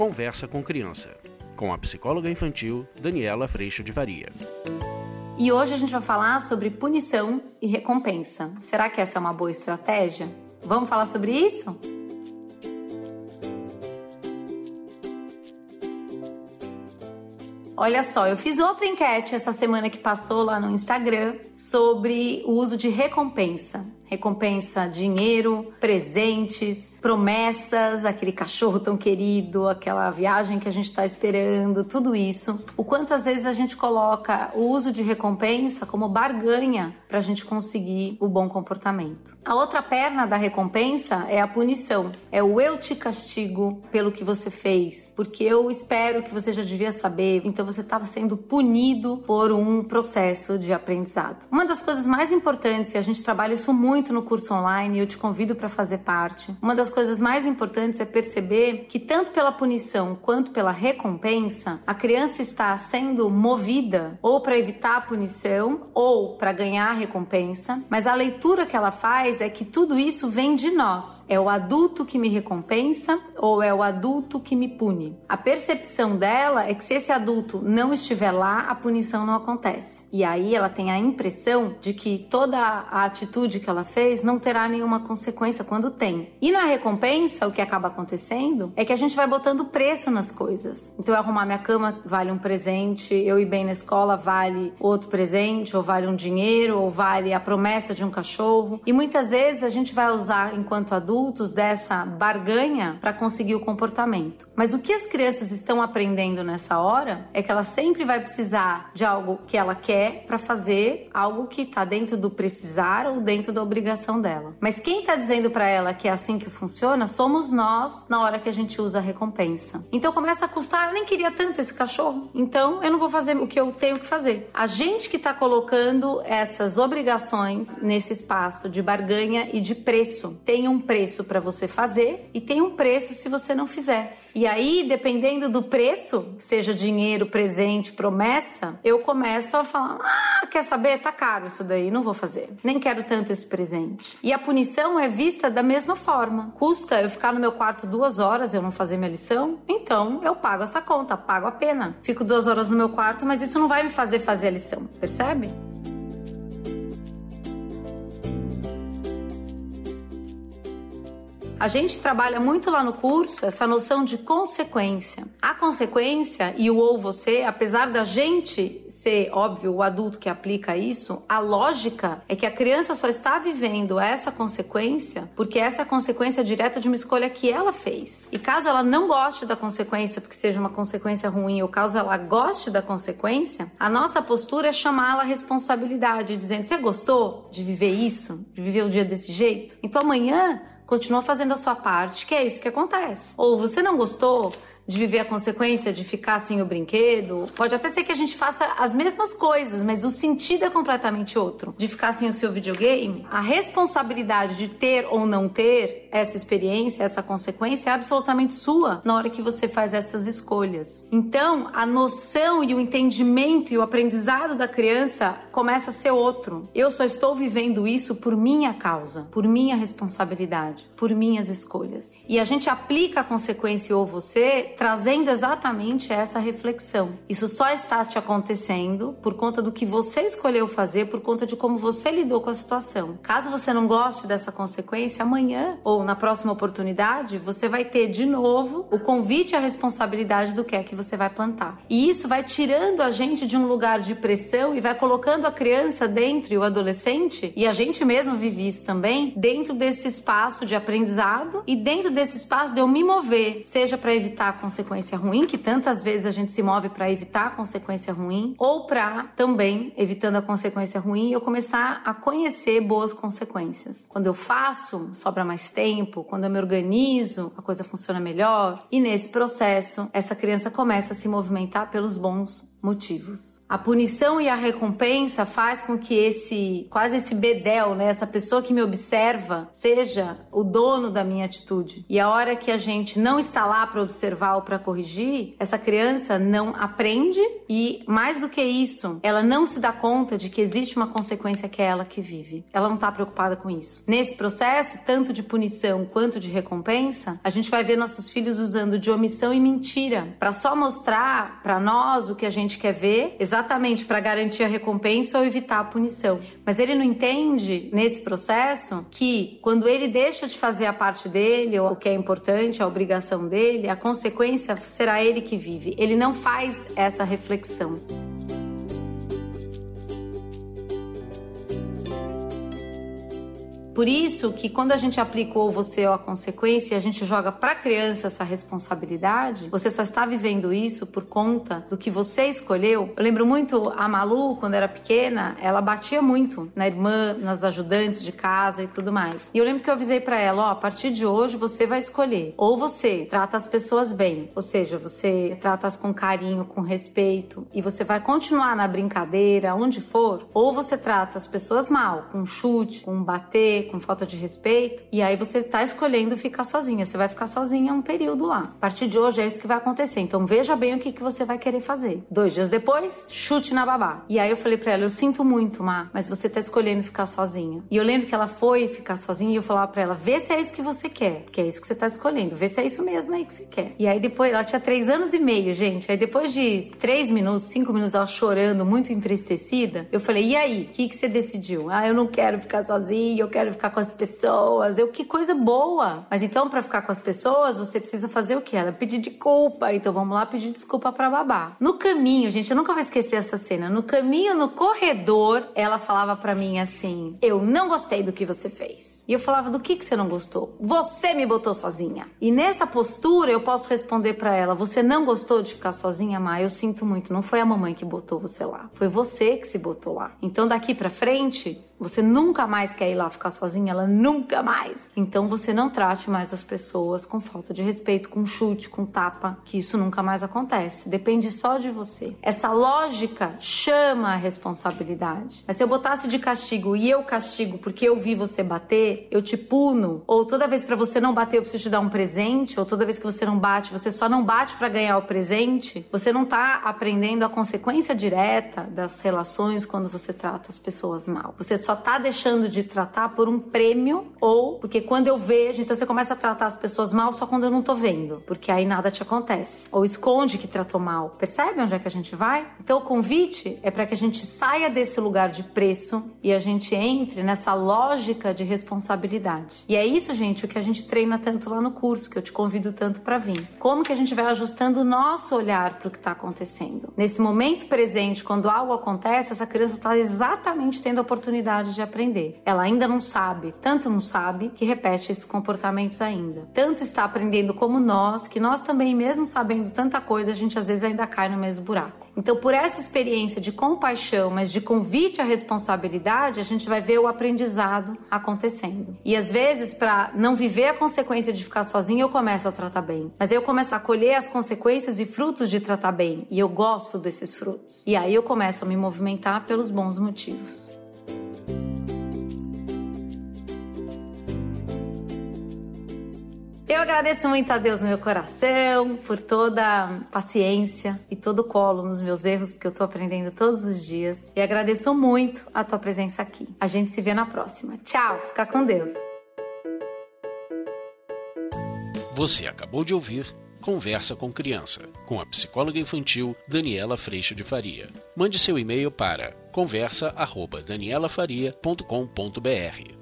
Conversa com Criança, com a psicóloga infantil Daniela Freixo de Varia. E hoje a gente vai falar sobre punição e recompensa. Será que essa é uma boa estratégia? Vamos falar sobre isso? Olha só, eu fiz outra enquete essa semana que passou lá no Instagram sobre o uso de recompensa recompensa dinheiro, presentes, promessas, aquele cachorro tão querido, aquela viagem que a gente está esperando, tudo isso. O quanto às vezes a gente coloca o uso de recompensa como barganha para a gente conseguir o bom comportamento. A outra perna da recompensa é a punição, é o eu te castigo pelo que você fez, porque eu espero que você já devia saber, então você estava sendo punido por um processo de aprendizado. Uma das coisas mais importantes, e a gente trabalha isso muito muito no curso online e eu te convido para fazer parte. Uma das coisas mais importantes é perceber que tanto pela punição quanto pela recompensa, a criança está sendo movida ou para evitar a punição ou para ganhar a recompensa, mas a leitura que ela faz é que tudo isso vem de nós. É o adulto que me recompensa ou é o adulto que me pune. A percepção dela é que se esse adulto não estiver lá, a punição não acontece. E aí ela tem a impressão de que toda a atitude que ela fez não terá nenhuma consequência quando tem. E na recompensa, o que acaba acontecendo é que a gente vai botando preço nas coisas. Então, arrumar minha cama vale um presente, eu ir bem na escola vale outro presente, ou vale um dinheiro, ou vale a promessa de um cachorro. E muitas vezes a gente vai usar, enquanto adultos, dessa barganha para conseguir o comportamento. Mas o que as crianças estão aprendendo nessa hora é que ela sempre vai precisar de algo que ela quer para fazer algo que está dentro do precisar ou dentro da obrigação obrigação dela. Mas quem está dizendo para ela que é assim que funciona somos nós na hora que a gente usa a recompensa. Então começa a custar, eu nem queria tanto esse cachorro, então eu não vou fazer o que eu tenho que fazer. A gente que está colocando essas obrigações nesse espaço de barganha e de preço. Tem um preço para você fazer e tem um preço se você não fizer. E aí, dependendo do preço, seja dinheiro, presente, promessa, eu começo a falar: ah, quer saber? Tá caro isso daí, não vou fazer. Nem quero tanto esse presente. E a punição é vista da mesma forma. Custa eu ficar no meu quarto duas horas, eu não fazer minha lição? Então eu pago essa conta, pago a pena. Fico duas horas no meu quarto, mas isso não vai me fazer fazer a lição, percebe? A gente trabalha muito lá no curso essa noção de consequência. A consequência e o ou você, apesar da gente ser, óbvio, o adulto que aplica isso, a lógica é que a criança só está vivendo essa consequência porque essa é a consequência direta de uma escolha que ela fez. E caso ela não goste da consequência, porque seja uma consequência ruim, ou caso ela goste da consequência, a nossa postura é chamá-la à responsabilidade, dizendo: Você gostou de viver isso? De viver o dia desse jeito? Então amanhã continua fazendo a sua parte, que é isso que acontece. Ou você não gostou, de viver a consequência de ficar sem o brinquedo. Pode até ser que a gente faça as mesmas coisas, mas o sentido é completamente outro. De ficar sem o seu videogame, a responsabilidade de ter ou não ter essa experiência, essa consequência é absolutamente sua na hora que você faz essas escolhas. Então, a noção e o entendimento e o aprendizado da criança começa a ser outro. Eu só estou vivendo isso por minha causa, por minha responsabilidade, por minhas escolhas. E a gente aplica a consequência ou você trazendo exatamente essa reflexão. Isso só está te acontecendo por conta do que você escolheu fazer, por conta de como você lidou com a situação. Caso você não goste dessa consequência, amanhã ou na próxima oportunidade, você vai ter de novo o convite a responsabilidade do que é que você vai plantar. E isso vai tirando a gente de um lugar de pressão e vai colocando a criança dentro e o adolescente, e a gente mesmo vive isso também, dentro desse espaço de aprendizado e dentro desse espaço de eu me mover, seja para evitar consequência ruim, que tantas vezes a gente se move para evitar a consequência ruim, ou para também, evitando a consequência ruim, eu começar a conhecer boas consequências. Quando eu faço, sobra mais tempo, quando eu me organizo, a coisa funciona melhor, e nesse processo, essa criança começa a se movimentar pelos bons motivos. A punição e a recompensa faz com que esse quase esse bedel, né, essa pessoa que me observa, seja o dono da minha atitude. E a hora que a gente não está lá para observar ou para corrigir, essa criança não aprende e mais do que isso, ela não se dá conta de que existe uma consequência que é ela que vive. Ela não está preocupada com isso. Nesse processo, tanto de punição quanto de recompensa, a gente vai ver nossos filhos usando de omissão e mentira para só mostrar para nós o que a gente quer ver, exatamente para garantir a recompensa ou evitar a punição. Mas ele não entende nesse processo que quando ele deixa de fazer a parte dele, ou o que é importante, a obrigação dele, a consequência será ele que vive. Ele não faz essa reflexão. Por isso que quando a gente aplicou você ou a consequência, a gente joga para a criança essa responsabilidade, você só está vivendo isso por conta do que você escolheu. Eu lembro muito a Malu, quando era pequena, ela batia muito na irmã, nas ajudantes de casa e tudo mais. E eu lembro que eu avisei para ela, ó, oh, a partir de hoje você vai escolher. Ou você trata as pessoas bem, ou seja, você trata-as com carinho, com respeito, e você vai continuar na brincadeira, onde for, ou você trata as pessoas mal, com chute, com bater, com falta de respeito, e aí você tá escolhendo ficar sozinha. Você vai ficar sozinha um período lá. A partir de hoje é isso que vai acontecer. Então veja bem o que, que você vai querer fazer. Dois dias depois, chute na babá. E aí eu falei pra ela: Eu sinto muito, Má, mas você tá escolhendo ficar sozinha. E eu lembro que ela foi ficar sozinha e eu falava pra ela: Vê se é isso que você quer, que é isso que você tá escolhendo. Vê se é isso mesmo aí que você quer. E aí depois, ela tinha três anos e meio, gente. Aí depois de três minutos, cinco minutos, ela chorando, muito entristecida, eu falei: E aí, o que, que você decidiu? Ah, eu não quero ficar sozinha, eu quero ficar com as pessoas. Eu, que coisa boa. Mas então, para ficar com as pessoas, você precisa fazer o que? Ela pedir desculpa. Então vamos lá pedir desculpa pra babá. No caminho, gente, eu nunca vou esquecer essa cena. No caminho, no corredor, ela falava para mim assim: Eu não gostei do que você fez. E eu falava: Do que, que você não gostou? Você me botou sozinha. E nessa postura, eu posso responder para ela: Você não gostou de ficar sozinha, Má? Eu sinto muito. Não foi a mamãe que botou você lá. Foi você que se botou lá. Então daqui para frente, você nunca mais quer ir lá ficar sozinha, ela nunca mais. Então você não trate mais as pessoas com falta de respeito, com chute, com tapa, que isso nunca mais acontece. Depende só de você. Essa lógica chama a responsabilidade. Mas se eu botasse de castigo e eu castigo porque eu vi você bater, eu te puno, ou toda vez para você não bater eu preciso te dar um presente, ou toda vez que você não bate, você só não bate para ganhar o presente, você não tá aprendendo a consequência direta das relações quando você trata as pessoas mal. Você só só tá deixando de tratar por um prêmio ou porque quando eu vejo, então você começa a tratar as pessoas mal só quando eu não tô vendo, porque aí nada te acontece. Ou esconde que tratou mal. Percebe onde é que a gente vai? Então o convite é para que a gente saia desse lugar de preço e a gente entre nessa lógica de responsabilidade. E é isso, gente, o que a gente treina tanto lá no curso, que eu te convido tanto para vir. Como que a gente vai ajustando o nosso olhar para o que está acontecendo? Nesse momento presente, quando algo acontece, essa criança está exatamente tendo a oportunidade vontade de aprender. Ela ainda não sabe, tanto não sabe, que repete esses comportamentos ainda. Tanto está aprendendo como nós, que nós também, mesmo sabendo tanta coisa, a gente às vezes ainda cai no mesmo buraco. Então, por essa experiência de compaixão, mas de convite à responsabilidade, a gente vai ver o aprendizado acontecendo. E às vezes, para não viver a consequência de ficar sozinho, eu começo a tratar bem. Mas eu começo a colher as consequências e frutos de tratar bem. E eu gosto desses frutos. E aí eu começo a me movimentar pelos bons motivos. Eu agradeço muito a Deus no meu coração por toda a paciência e todo o colo nos meus erros, porque eu tô aprendendo todos os dias. E agradeço muito a tua presença aqui. A gente se vê na próxima. Tchau, fica com Deus. Você acabou de ouvir Conversa com Criança, com a psicóloga infantil Daniela Freixo de Faria. Mande seu e-mail para conversa@danielafaria.com.br.